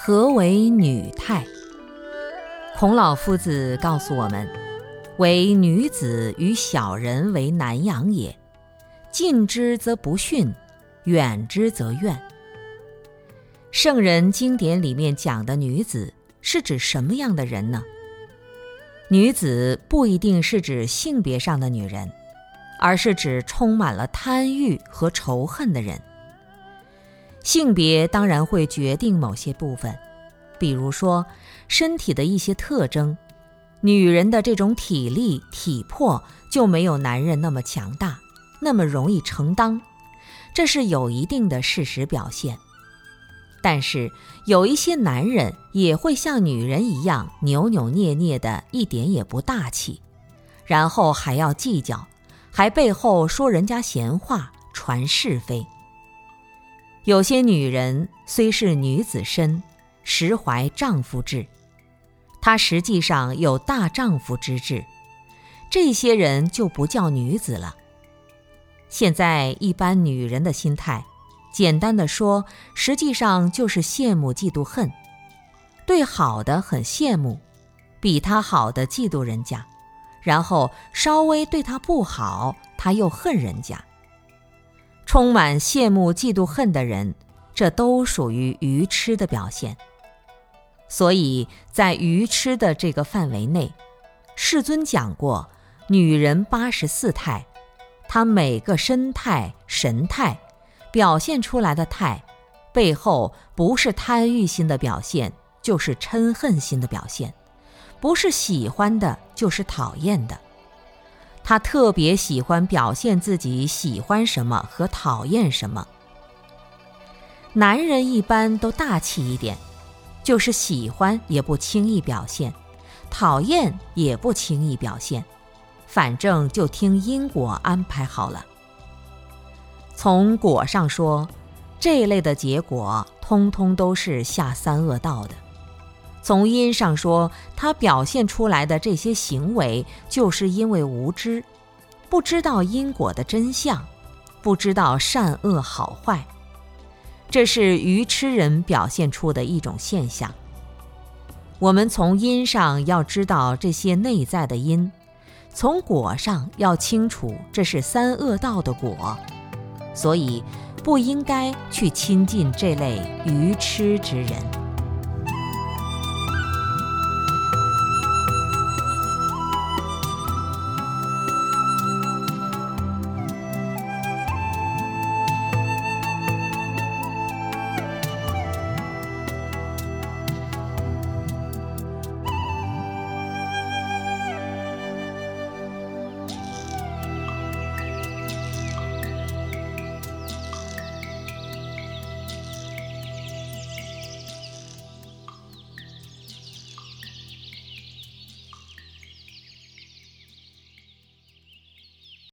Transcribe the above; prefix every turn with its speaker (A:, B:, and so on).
A: 何为女态？孔老夫子告诉我们：为女子与小人为难养也。近之则不逊，远之则怨。圣人经典里面讲的女子是指什么样的人呢？女子不一定是指性别上的女人，而是指充满了贪欲和仇恨的人。性别当然会决定某些部分，比如说身体的一些特征，女人的这种体力体魄就没有男人那么强大，那么容易承担，这是有一定的事实表现。但是有一些男人也会像女人一样扭扭捏捏的，一点也不大气，然后还要计较，还背后说人家闲话，传是非。有些女人虽是女子身，实怀丈夫志，她实际上有大丈夫之志，这些人就不叫女子了。现在一般女人的心态。简单的说，实际上就是羡慕、嫉妒、恨，对好的很羡慕，比他好的嫉妒人家，然后稍微对他不好，他又恨人家。充满羡慕、嫉妒、恨的人，这都属于愚痴的表现。所以在愚痴的这个范围内，世尊讲过，女人八十四态，她每个身态、神态。表现出来的态，背后不是贪欲心的表现，就是嗔恨心的表现；不是喜欢的，就是讨厌的。他特别喜欢表现自己喜欢什么和讨厌什么。男人一般都大气一点，就是喜欢也不轻易表现，讨厌也不轻易表现，反正就听因果安排好了。从果上说，这类的结果通通都是下三恶道的；从因上说，他表现出来的这些行为，就是因为无知，不知道因果的真相，不知道善恶好坏，这是愚痴人表现出的一种现象。我们从因上要知道这些内在的因，从果上要清楚这是三恶道的果。所以，不应该去亲近这类愚痴之人。